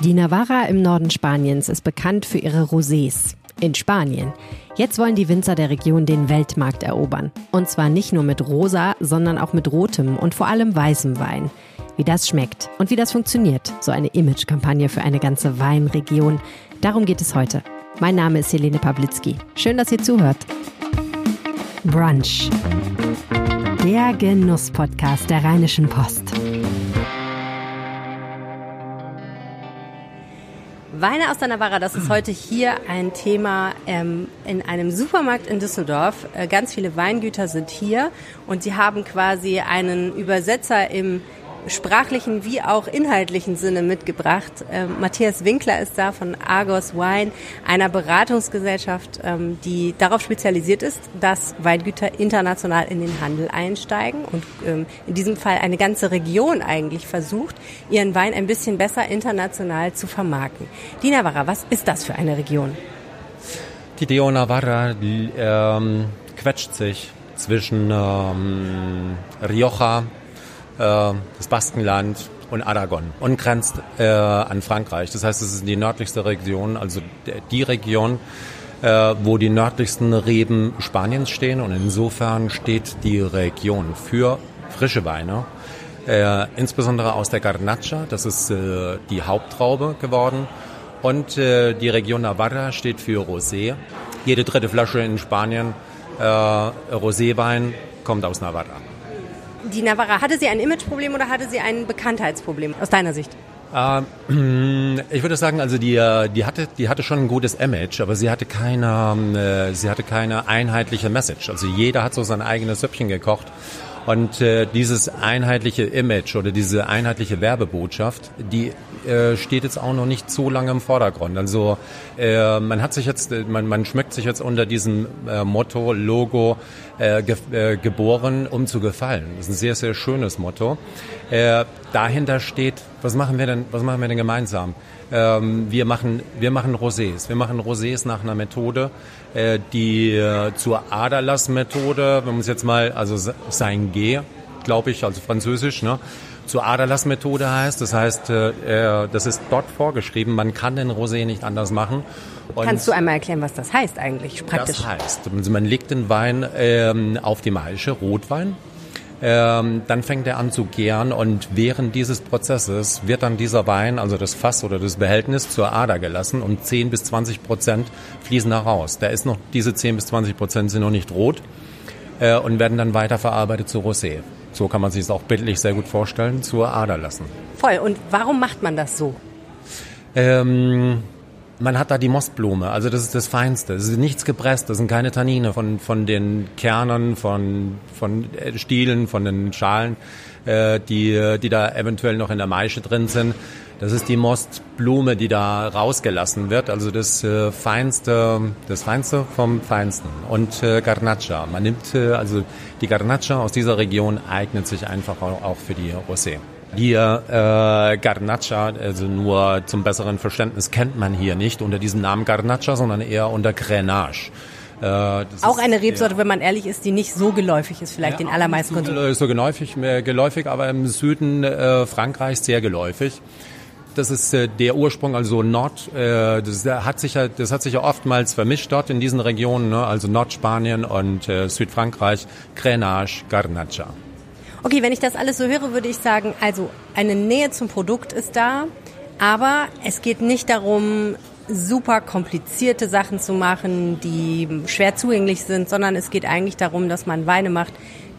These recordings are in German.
Die Navarra im Norden Spaniens ist bekannt für ihre Rosés. In Spanien. Jetzt wollen die Winzer der Region den Weltmarkt erobern. Und zwar nicht nur mit rosa, sondern auch mit rotem und vor allem weißem Wein. Wie das schmeckt und wie das funktioniert, so eine Imagekampagne für eine ganze Weinregion, darum geht es heute. Mein Name ist Helene Pawlitzki. Schön, dass ihr zuhört. Brunch. Der Genuss-Podcast der Rheinischen Post. Weine aus der Navarra, das ist heute hier ein Thema ähm, in einem Supermarkt in Düsseldorf. Äh, ganz viele Weingüter sind hier und sie haben quasi einen Übersetzer im sprachlichen wie auch inhaltlichen Sinne mitgebracht. Ähm, Matthias Winkler ist da von Argos Wine, einer Beratungsgesellschaft, ähm, die darauf spezialisiert ist, dass Weingüter international in den Handel einsteigen und ähm, in diesem Fall eine ganze Region eigentlich versucht, ihren Wein ein bisschen besser international zu vermarkten. Die Navarra, was ist das für eine Region? Die Deo Navarra ähm, quetscht sich zwischen ähm, Rioja, das Baskenland und Aragon und grenzt äh, an Frankreich. Das heißt, es ist die nördlichste Region, also die Region, äh, wo die nördlichsten Reben Spaniens stehen und insofern steht die Region für frische Weine, äh, insbesondere aus der Garnacha, das ist äh, die Haupttraube geworden und äh, die Region Navarra steht für Rosé. Jede dritte Flasche in Spanien äh, Roséwein kommt aus Navarra die Navarra, hatte sie ein Imageproblem oder hatte sie ein Bekanntheitsproblem aus deiner Sicht? Ähm, ich würde sagen, also die, äh, die hatte, die hatte schon ein gutes Image, aber sie hatte keine, äh, sie hatte keine einheitliche Message. Also jeder hat so sein eigenes Süppchen gekocht und äh, dieses einheitliche Image oder diese einheitliche Werbebotschaft, die äh, steht jetzt auch noch nicht so lange im Vordergrund. Also äh, man hat sich jetzt, man, man schmeckt sich jetzt unter diesem äh, Motto, Logo äh, ge äh, geboren, um zu gefallen. Das ist ein sehr, sehr schönes Motto. Äh, dahinter steht, was machen wir denn, was machen wir denn gemeinsam? Ähm, wir machen, wir machen Rosés. Wir machen Rosés nach einer Methode, äh, die äh, zur Aderlass-Methode, wenn man es jetzt mal, also sein G, glaube ich, also französisch, ne, zur Aderlass-Methode heißt. Das heißt, äh, das ist dort vorgeschrieben, man kann den Rosé nicht anders machen. Und Kannst du einmal erklären, was das heißt eigentlich praktisch? Das heißt, also man legt den Wein ähm, auf die Maische, Rotwein, ähm, dann fängt er an zu gären und während dieses Prozesses wird dann dieser Wein, also das Fass oder das Behältnis, zur Ader gelassen und 10 bis 20 Prozent fließen da raus. Da ist noch, diese 10 bis 20 Prozent sind noch nicht rot äh, und werden dann weiterverarbeitet zu Rosé. So kann man sich es auch bildlich sehr gut vorstellen, zur Ader lassen. Voll. Und warum macht man das so? Ähm, man hat da die Mostblume, also das ist das Feinste. Es ist nichts gepresst, das sind keine Tannine von, von den Kernen, von, von Stielen, von den Schalen, äh, die, die da eventuell noch in der Maische drin sind. Das ist die Mostblume, die da rausgelassen wird, also das äh, Feinste, das Feinste vom Feinsten. Und äh, Garnacha. Man nimmt, äh, also die Garnacha aus dieser Region eignet sich einfach auch für die Rosé. Hier äh, Garnacha, also nur zum besseren Verständnis, kennt man hier nicht unter diesem Namen Garnacha, sondern eher unter Grenache. Äh, auch eine Rebsorte, ja. wenn man ehrlich ist, die nicht so geläufig ist, vielleicht ja, den allermeisten Konsumenten. So geläufig, geläufig, aber im Süden äh, Frankreichs sehr geläufig. Das ist äh, der Ursprung, also Nord, äh, das hat sich ja, das hat sich ja oftmals vermischt dort in diesen Regionen, ne? also Nordspanien und äh, Südfrankreich, Grenache, Garnacha. Okay, wenn ich das alles so höre, würde ich sagen, also eine Nähe zum Produkt ist da, aber es geht nicht darum, super komplizierte Sachen zu machen, die schwer zugänglich sind, sondern es geht eigentlich darum, dass man Weine macht,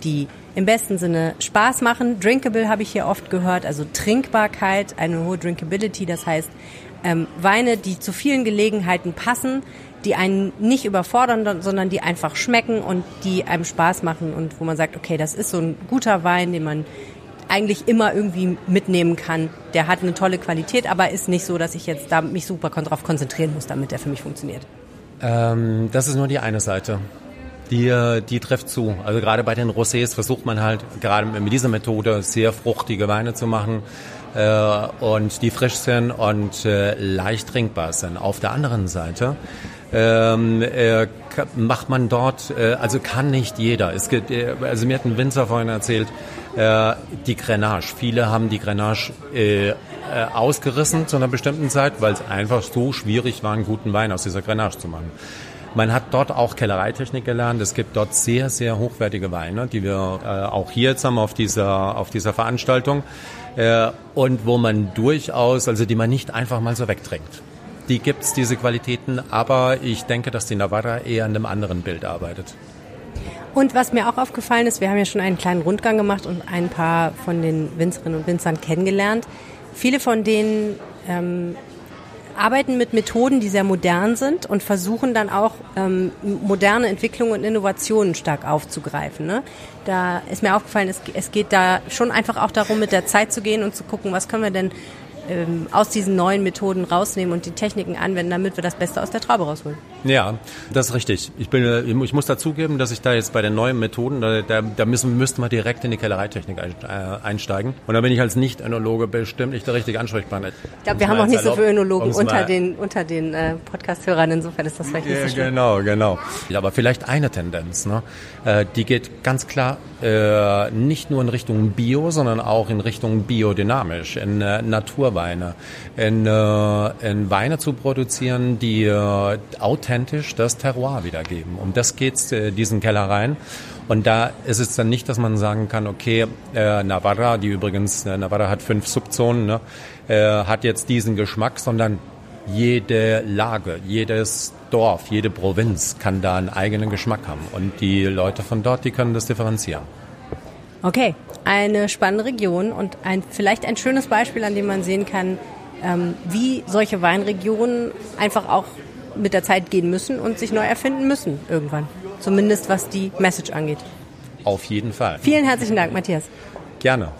die im besten Sinne Spaß machen. Drinkable habe ich hier oft gehört, also Trinkbarkeit, eine hohe Drinkability, das heißt ähm, Weine, die zu vielen Gelegenheiten passen, die einen nicht überfordern, sondern die einfach schmecken und die einem Spaß machen und wo man sagt, okay, das ist so ein guter Wein, den man eigentlich immer irgendwie mitnehmen kann. Der hat eine tolle Qualität, aber ist nicht so, dass ich jetzt da mich super darauf konzentrieren muss, damit der für mich funktioniert. Ähm, das ist nur die eine Seite. Die, äh, die trifft zu. Also gerade bei den Rosés versucht man halt gerade mit dieser Methode sehr fruchtige Weine zu machen und die frisch sind und äh, leicht trinkbar sind. Auf der anderen Seite ähm, äh, macht man dort, äh, also kann nicht jeder. Es gibt, äh, also mir hat ein Winzer vorhin erzählt, äh, die Grenache. Viele haben die Grenache äh, äh, ausgerissen zu einer bestimmten Zeit, weil es einfach so schwierig war, einen guten Wein aus dieser Grenache zu machen. Man hat dort auch Kellereitechnik gelernt. Es gibt dort sehr, sehr hochwertige Weine, die wir äh, auch hier jetzt haben auf dieser, auf dieser Veranstaltung. Äh, und wo man durchaus, also die man nicht einfach mal so wegtrinkt. Die gibt's diese Qualitäten, aber ich denke, dass die Navarra eher an einem anderen Bild arbeitet. Und was mir auch aufgefallen ist, wir haben ja schon einen kleinen Rundgang gemacht und ein paar von den Winzerinnen und Winzern kennengelernt. Viele von denen ähm, arbeiten mit Methoden, die sehr modern sind und versuchen dann auch ähm, moderne Entwicklungen und Innovationen stark aufzugreifen. Ne? Da ist mir aufgefallen, es, es geht da schon einfach auch darum, mit der Zeit zu gehen und zu gucken, was können wir denn ähm, aus diesen neuen Methoden rausnehmen und die Techniken anwenden, damit wir das Beste aus der Traube rausholen. Ja, das ist richtig. Ich, bin, äh, ich muss dazugeben, dass ich da jetzt bei den neuen Methoden, da, da, müssen, müssten wir direkt in die Kellereitechnik äh, einsteigen. Und da bin ich als Nicht-Önologe bestimmt nicht der richtige Ansprechpartner. Ich glaube, wir haben auch nicht so viele Önologen unter den, unter den äh, Podcast-Hörern. Insofern ist das vielleicht nicht so schlimm. Genau, genau. Aber vielleicht eine Tendenz, ne? Äh, die geht ganz klar äh, nicht nur in Richtung Bio, sondern auch in Richtung biodynamisch, in äh, Naturweine, in, äh, in Weine zu produzieren, die äh, authentisch das Terroir wiedergeben. Um das geht's äh, diesen Kellereien. Und da ist es dann nicht, dass man sagen kann, okay, äh, Navarra, die übrigens, äh, Navarra hat fünf Subzonen, ne, äh, hat jetzt diesen Geschmack, sondern jede Lage, jedes Dorf, jede Provinz kann da einen eigenen Geschmack haben. Und die Leute von dort, die können das differenzieren. Okay, eine spannende Region und ein, vielleicht ein schönes Beispiel, an dem man sehen kann, ähm, wie solche Weinregionen einfach auch mit der Zeit gehen müssen und sich neu erfinden müssen irgendwann. Zumindest was die Message angeht. Auf jeden Fall. Vielen herzlichen Dank, Matthias. Gerne.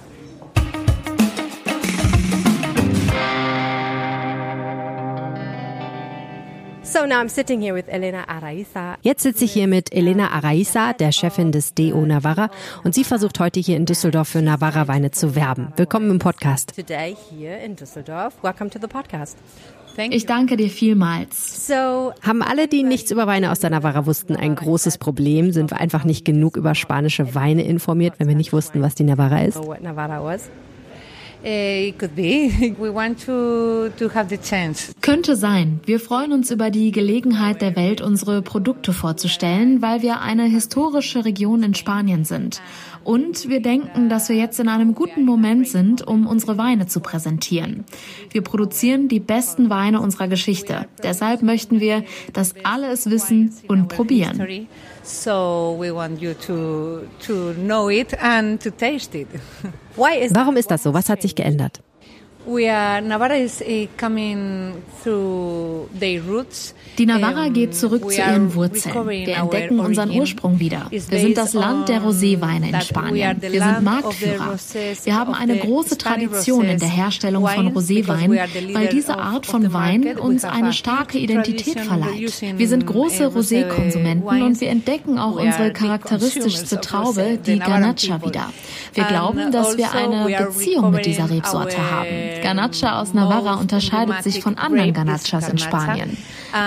So now I'm sitting here with Elena Araiza. Jetzt sitze ich hier mit Elena Araiza, der Chefin des DO Navarra, und sie versucht heute hier in Düsseldorf für Navarra Weine zu werben. Willkommen im Podcast. Today here in Düsseldorf. Welcome to the podcast. Ich danke dir vielmals. So, haben alle, die nichts über Weine aus der Navarra wussten, ein großes Problem? Sind wir einfach nicht genug über spanische Weine informiert, wenn wir nicht wussten, was die Navarra ist? Eh, Könnte sein. Wir freuen uns über die Gelegenheit der Welt, unsere Produkte vorzustellen, weil wir eine historische Region in Spanien sind. Und wir denken, dass wir jetzt in einem guten Moment sind, um unsere Weine zu präsentieren. Wir produzieren die besten Weine unserer Geschichte. Deshalb möchten wir, dass alle es wissen und probieren. So we want you to, to know it and to taste it. Warum ist das so? Was hat sich geändert? Die Navarra geht zurück zu ihren Wurzeln. Wir entdecken unseren Ursprung wieder. Wir sind das Land der Roséweine in Spanien. Wir sind Marktführer. Wir haben eine große Tradition in der Herstellung von Roséwein, weil diese Art von Wein uns eine starke Identität verleiht. Wir sind große Rosé-Konsumenten und wir entdecken auch unsere charakteristischste Traube, die Garnacha, wieder. Wir glauben, dass wir eine Beziehung mit dieser Rebsorte haben. Ganacha aus Navarra unterscheidet sich von anderen Ganachas in Spanien.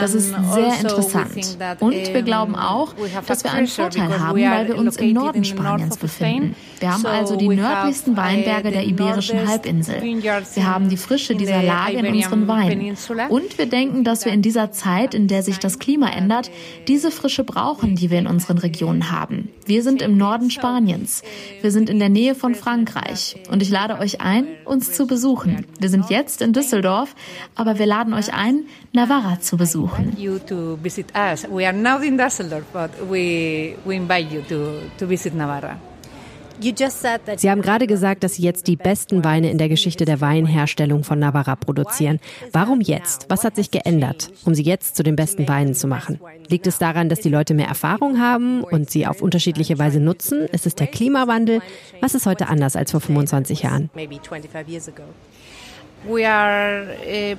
Das ist sehr also interessant. Und wir glauben auch, dass wir einen Vorteil haben, weil wir uns im Norden Spaniens befinden. Wir haben also die nördlichsten Weinberge der Iberischen Halbinsel. Wir haben die Frische dieser Lage in unseren Weinen. Und wir denken, dass wir in dieser Zeit, in der sich das Klima ändert, diese Frische brauchen, die wir in unseren Regionen haben. Wir sind im Norden Spaniens. Wir sind in der Nähe von Frankreich. Und ich lade euch ein, uns zu besuchen. Wir sind jetzt in Düsseldorf, aber wir laden euch ein, Navarra zu besuchen. Sie haben gerade gesagt, dass Sie jetzt die besten Weine in der Geschichte der Weinherstellung von Navarra produzieren. Warum jetzt? Was hat sich geändert, um Sie jetzt zu den besten Weinen zu machen? Liegt es daran, dass die Leute mehr Erfahrung haben und sie auf unterschiedliche Weise nutzen? Ist es der Klimawandel? Was ist heute anders als vor 25 Jahren? Eh,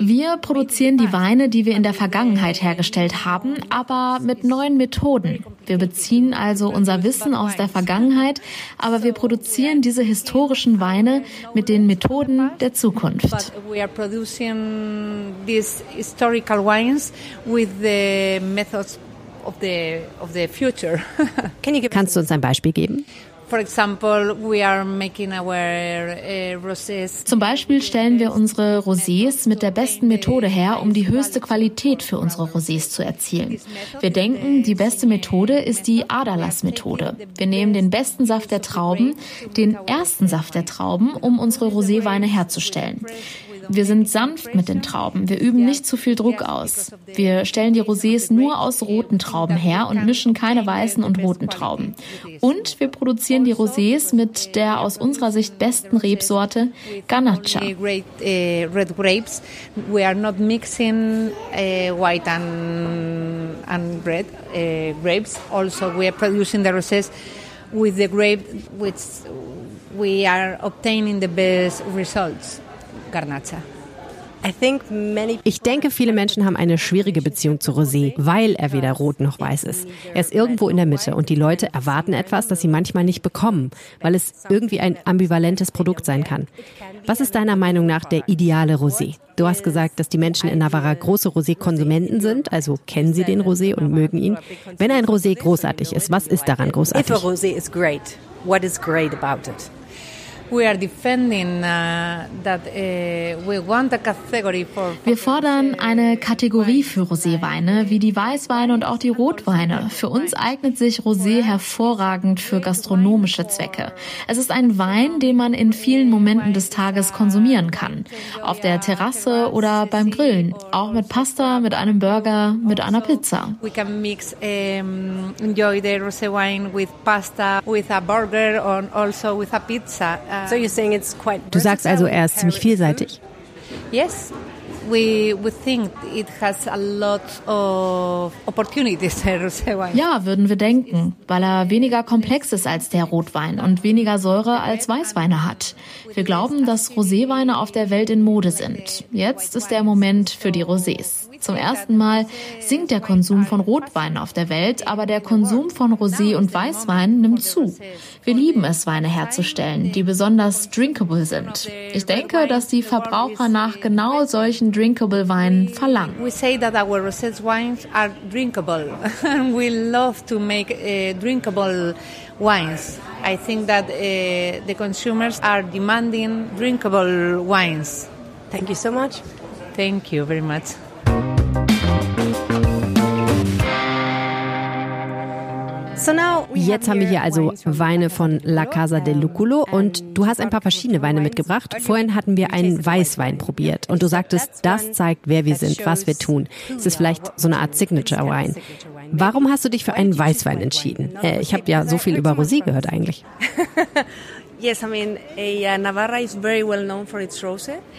wir produzieren die Weine, die wir in der Vergangenheit hergestellt haben, aber mit neuen Methoden. Wir beziehen also unser Wissen aus der Vergangenheit, aber wir produzieren diese historischen Weine mit den Methoden der Zukunft. Kannst du uns ein Beispiel geben? Zum Beispiel stellen wir unsere Rosés mit der besten Methode her, um die höchste Qualität für unsere Rosés zu erzielen. Wir denken, die beste Methode ist die Aderlass-Methode. Wir nehmen den besten Saft der Trauben, den ersten Saft der Trauben, um unsere Roséweine herzustellen. Wir sind sanft mit den Trauben. Wir üben nicht zu viel Druck aus. Wir stellen die Rosés nur aus roten Trauben her und mischen keine weißen und roten Trauben. Und wir produzieren die Rosés mit der aus unserer Sicht besten Rebsorte Ganacha. Grapes. We are not mixing white and, red grapes. Also, we are producing the rosés with the grape which we are obtaining the best results. Garnacha. Ich denke, viele Menschen haben eine schwierige Beziehung zu Rosé, weil er weder rot noch weiß ist. Er ist irgendwo in der Mitte und die Leute erwarten etwas, das sie manchmal nicht bekommen, weil es irgendwie ein ambivalentes Produkt sein kann. Was ist deiner Meinung nach der ideale Rosé? Du hast gesagt, dass die Menschen in Navarra große Rosé-Konsumenten sind, also kennen sie den Rosé und mögen ihn. Wenn ein Rosé großartig ist, was ist daran großartig? If a rosé is great, what is great about it? Uh, uh, Wir fordern eine Kategorie für Roséweine, wie die Weißweine und auch die Rotweine. Für uns eignet sich Rosé hervorragend für gastronomische Zwecke. Es ist ein Wein, den man in vielen Momenten des Tages konsumieren kann. Auf der Terrasse oder beim Grillen. Auch mit Pasta, mit einem Burger, mit einer Pizza. We can mix um, enjoy the rosé wine with pasta, with a burger and also with a pizza. Du sagst also, er ist ziemlich vielseitig. Yes, we, we think it has a lot of opportunities, Ja, würden wir denken, weil er weniger komplex ist als der Rotwein und weniger Säure als Weißweine hat. Wir glauben, dass Roséweine auf der Welt in Mode sind. Jetzt ist der Moment für die Rosés. Zum ersten Mal sinkt der Konsum von Rotwein auf der Welt, aber der Konsum von Rosé und Weißwein nimmt zu. Wir lieben es, Weine herzustellen, die besonders drinkable sind. Ich denke, dass die Verbraucher nach genau solchen drinkable Weinen verlangen. We say that our rosé wines are drinkable and we love to make uh, drinkable wines. I think that uh, the consumers are demanding drinkable wines. Thank you so much. Thank you very much. Jetzt haben wir hier also Weine von La Casa del Luculo und du hast ein paar verschiedene Weine mitgebracht. Vorhin hatten wir einen Weißwein probiert und du sagtest, das zeigt, wer wir sind, was wir tun. Es ist vielleicht so eine Art Signature Wine. Warum hast du dich für einen Weißwein entschieden? Äh, ich habe ja so viel über Rosé gehört eigentlich. Uh.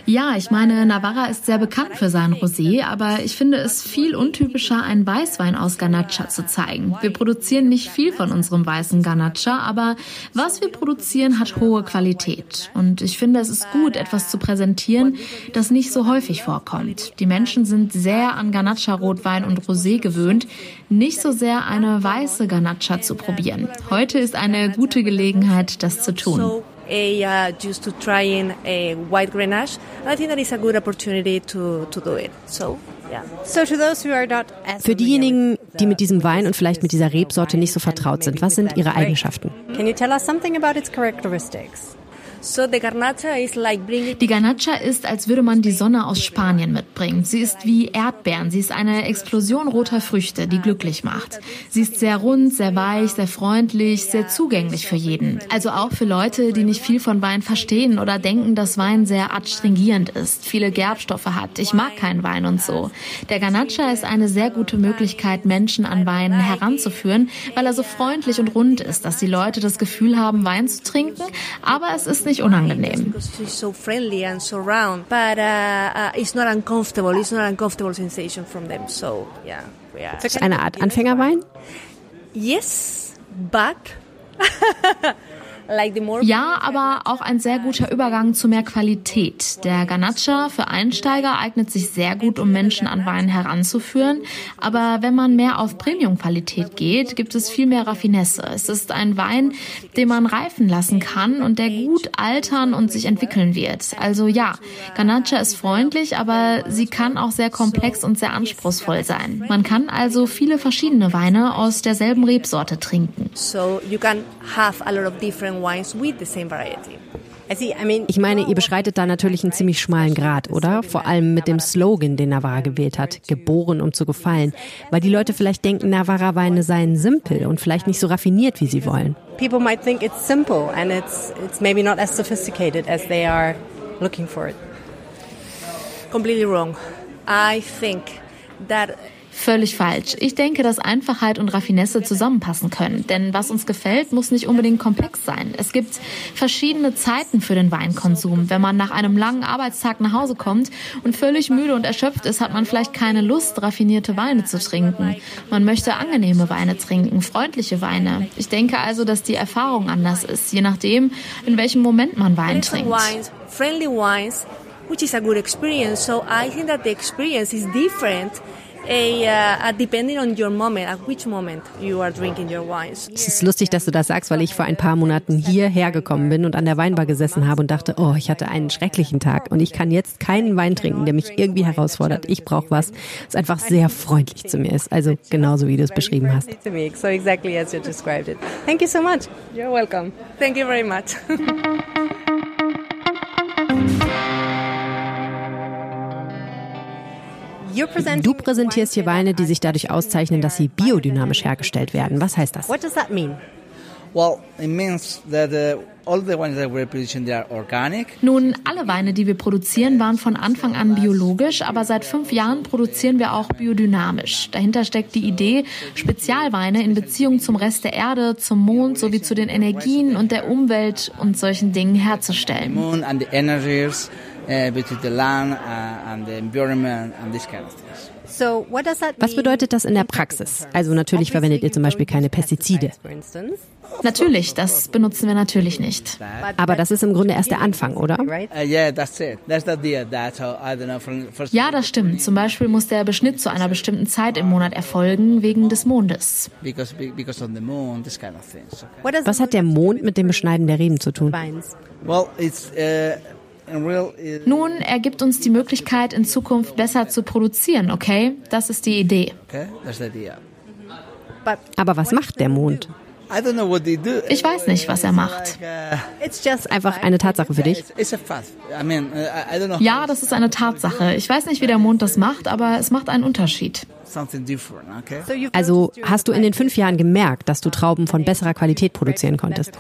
Ja, ich meine, Navarra ist sehr bekannt für sein Rosé, aber ich finde es viel untypischer, einen Weißwein aus Ganacha zu zeigen. Wir produzieren nicht viel von unserem weißen Ganacha, aber was wir produzieren, hat hohe Qualität. Und ich finde, es ist gut, etwas zu präsentieren, das nicht so häufig vorkommt. Die Menschen sind sehr an Ganacha-Rotwein und Rosé gewöhnt, nicht so sehr eine weiße Ganacha zu probieren. Heute ist eine gute Gelegenheit, das zu tun a uh, just to trying a white Grenache. I think that is a good opportunity to to do it. So. Für diejenigen, die mit diesem Wein und vielleicht mit dieser Rebsorte nicht so vertraut sind, was sind ihre Eigenschaften? Can you tell us something about its characteristics? Die Garnacha ist, als würde man die Sonne aus Spanien mitbringen. Sie ist wie Erdbeeren. Sie ist eine Explosion roter Früchte, die glücklich macht. Sie ist sehr rund, sehr weich, sehr freundlich, sehr zugänglich für jeden. Also auch für Leute, die nicht viel von Wein verstehen oder denken, dass Wein sehr adstringierend ist, viele Gerbstoffe hat. Ich mag keinen Wein und so. Der Garnacha ist eine sehr gute Möglichkeit, Menschen an Wein heranzuführen, weil er so freundlich und rund ist, dass die Leute das Gefühl haben, Wein zu trinken, aber es ist nicht nicht unangenehm. Ist eine Art Anfängerwein? Yes, but Ja, aber auch ein sehr guter Übergang zu mehr Qualität. Der Ganacha für Einsteiger eignet sich sehr gut, um Menschen an Wein heranzuführen. Aber wenn man mehr auf Premium-Qualität geht, gibt es viel mehr Raffinesse. Es ist ein Wein, den man reifen lassen kann und der gut altern und sich entwickeln wird. Also ja, Ganacha ist freundlich, aber sie kann auch sehr komplex und sehr anspruchsvoll sein. Man kann also viele verschiedene Weine aus derselben Rebsorte trinken. So you can have a lot of different wines with the same variety. Ich meine, ihr beschreitet da natürlich einen ziemlich schmalen Grad, oder? Vor allem mit dem Slogan, den Navarra gewählt hat, geboren um zu gefallen, weil die Leute vielleicht denken, Navarra-Weine seien simpel und vielleicht nicht so raffiniert, wie sie wollen. People might think it's simple and it's it's maybe not as sophisticated as they are looking for it. Completely wrong. I think that Völlig falsch. Ich denke, dass Einfachheit und Raffinesse zusammenpassen können. Denn was uns gefällt, muss nicht unbedingt komplex sein. Es gibt verschiedene Zeiten für den Weinkonsum. Wenn man nach einem langen Arbeitstag nach Hause kommt und völlig müde und erschöpft ist, hat man vielleicht keine Lust, raffinierte Weine zu trinken. Man möchte angenehme Weine trinken, freundliche Weine. Ich denke also, dass die Erfahrung anders ist, je nachdem, in welchem Moment man Wein trinkt. Which is a good experience. So I think that the experience is different a, uh, depending on your moment, at which moment you are drinking your wines. Es ist lustig, dass du das sagst, weil ich vor ein paar Monaten hierher gekommen bin und an der Weinbar gesessen habe und dachte, oh, ich hatte einen schrecklichen Tag und ich kann jetzt keinen Wein trinken, der mich irgendwie herausfordert. Ich brauche was, das einfach sehr freundlich zu mir ist. Also genauso wie du es beschrieben hast. So exactly as you described it. Thank you so much. You're welcome. Thank you very much. Du präsentierst hier Weine, die sich dadurch auszeichnen, dass sie biodynamisch hergestellt werden. Was heißt das? What does that mean? Well, it means that uh, nun, alle Weine, die wir produzieren, waren von Anfang an biologisch, aber seit fünf Jahren produzieren wir auch biodynamisch. Dahinter steckt die Idee, Spezialweine in Beziehung zum Rest der Erde, zum Mond sowie zu den Energien und der Umwelt und solchen Dingen herzustellen. Uh, Was bedeutet das in der Praxis? Also natürlich verwendet ihr zum Beispiel keine Pestizide. Natürlich, das benutzen wir natürlich nicht. Aber das ist im Grunde erst der Anfang, oder? Uh, ja, das stimmt. Zum Beispiel muss der Beschnitt zu einer bestimmten Zeit im Monat erfolgen, wegen des Mondes. Was hat der Mond mit dem Beschneiden der Reben zu tun? Well, it's, uh nun, er gibt uns die Möglichkeit, in Zukunft besser zu produzieren, okay? Das ist die Idee. Aber was macht der Mond? Ich weiß nicht, was er macht. Uh, einfach eine Tatsache für dich? Uh, ja, das ist eine Tatsache. Ich weiß nicht, wie der Mond das macht, aber es macht einen Unterschied. Also hast du in den fünf Jahren gemerkt, dass du Trauben von besserer Qualität produzieren konntest?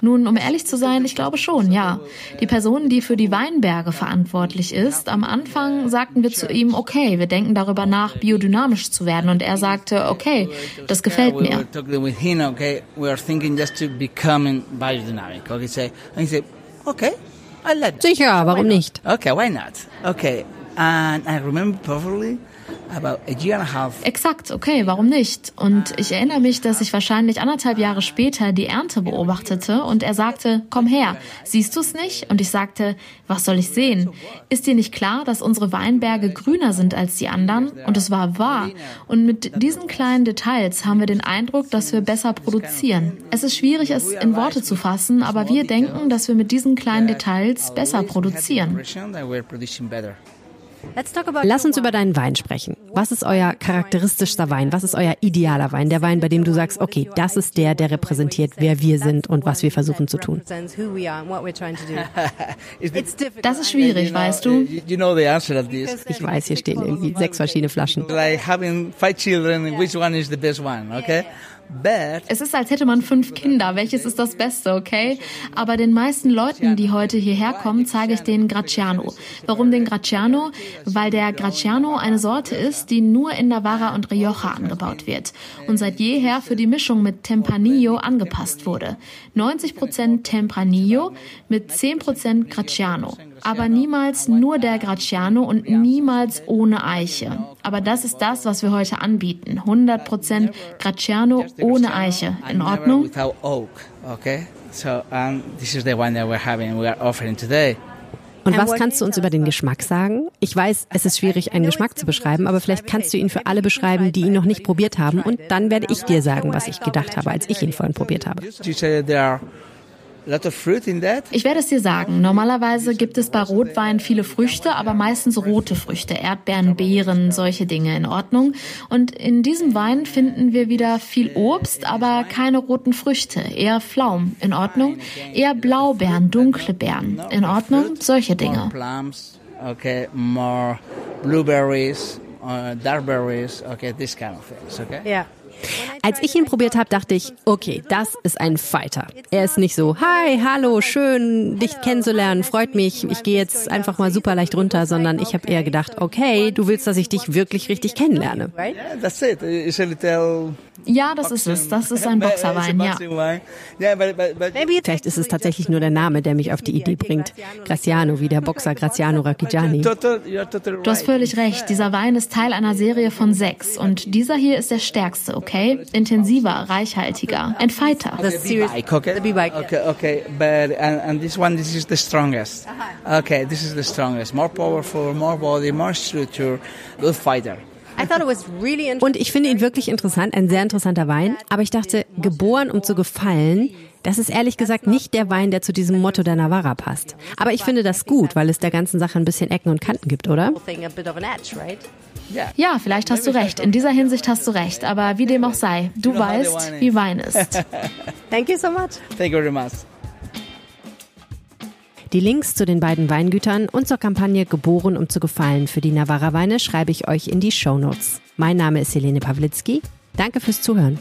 Nun, um ehrlich zu sein, ich glaube schon, ja. Die Person, die für die Weinberge verantwortlich ist, am Anfang sagten wir zu ihm, okay, wir denken darüber nach, biodynamisch zu werden. Und er sagte, okay, das gefällt mir. Sicher, warum nicht? Okay, why not? Okay, and I remember perfectly Exakt, okay, warum nicht? Und ich erinnere mich, dass ich wahrscheinlich anderthalb Jahre später die Ernte beobachtete und er sagte, komm her, siehst du es nicht? Und ich sagte, was soll ich sehen? Ist dir nicht klar, dass unsere Weinberge grüner sind als die anderen? Und es war wahr. Und mit diesen kleinen Details haben wir den Eindruck, dass wir besser produzieren. Es ist schwierig, es in Worte zu fassen, aber wir denken, dass wir mit diesen kleinen Details besser produzieren. Lass uns über deinen Wein sprechen. Was ist euer charakteristischster Wein? Was ist euer idealer Wein? Der Wein, bei dem du sagst, okay, das ist der, der repräsentiert, wer wir sind und was wir versuchen zu tun. Das ist schwierig, weißt du? Ich weiß, hier stehen irgendwie sechs verschiedene Flaschen. Es ist, als hätte man fünf Kinder. Welches ist das Beste, okay? Aber den meisten Leuten, die heute hierher kommen, zeige ich den Graciano. Warum den Graciano? Weil der Graciano eine Sorte ist, die nur in Navarra und Rioja angebaut wird und seit jeher für die Mischung mit Tempranillo angepasst wurde. 90% Tempranillo mit 10% Graciano. Aber niemals nur der Graciano und niemals ohne Eiche. Aber das ist das, was wir heute anbieten. 100% Graciano ohne Eiche. In Ordnung? Okay, so this is the one that we're having, we are offering today. Und was kannst du uns über den Geschmack sagen? Ich weiß, es ist schwierig, einen Geschmack zu beschreiben, aber vielleicht kannst du ihn für alle beschreiben, die ihn noch nicht probiert haben. Und dann werde ich dir sagen, was ich gedacht habe, als ich ihn vorhin probiert habe. Ich werde es dir sagen. Normalerweise gibt es bei Rotwein viele Früchte, aber meistens rote Früchte. Erdbeeren, Beeren, solche Dinge in Ordnung. Und in diesem Wein finden wir wieder viel Obst, aber keine roten Früchte. Eher Pflaum. In Ordnung. Eher Blaubeeren, dunkle Beeren. In Ordnung. Solche Dinge. Okay, more blueberries, uh, darkberries, okay, this kind of things, okay? Yeah. Als ich ihn probiert habe, dachte ich, okay, das ist ein Fighter. Er ist nicht so, hi, hallo, schön, dich kennenzulernen, freut mich, ich gehe jetzt einfach mal super leicht runter, sondern ich habe eher gedacht, okay, du willst, dass ich dich wirklich richtig kennenlerne. Ja, das ist es. Das ist ein Boxerwein, ja. Vielleicht ist es tatsächlich nur der Name, der mich auf die Idee bringt. Graciano, wie der Boxer Graciano Racchigiani. Du hast völlig recht. Dieser Wein ist Teil einer Serie von sechs. Und dieser hier ist der stärkste, okay? Intensiver, reichhaltiger. Ein Fighter. The B-bike, okay? The B-bike. Okay, okay. But, and, and this one, this is the strongest. Okay, this is the strongest. More powerful, more body, more structure. Good fighter. Und ich finde ihn wirklich interessant, ein sehr interessanter Wein. Aber ich dachte, geboren um zu gefallen, das ist ehrlich gesagt nicht der Wein, der zu diesem Motto der Navarra passt. Aber ich finde das gut, weil es der ganzen Sache ein bisschen Ecken und Kanten gibt, oder? Ja, vielleicht hast du recht. In dieser Hinsicht hast du recht. Aber wie dem auch sei, du weißt, wie Wein ist. Thank you so much. Thank you very much. Die Links zu den beiden Weingütern und zur Kampagne Geboren um zu gefallen für die Navarra Weine schreibe ich euch in die Show Notes. Mein Name ist Helene Pawlitzki. Danke fürs Zuhören.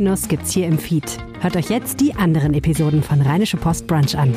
Genuss gibt's hier im Feed. Hört euch jetzt die anderen Episoden von Rheinische Post Brunch an.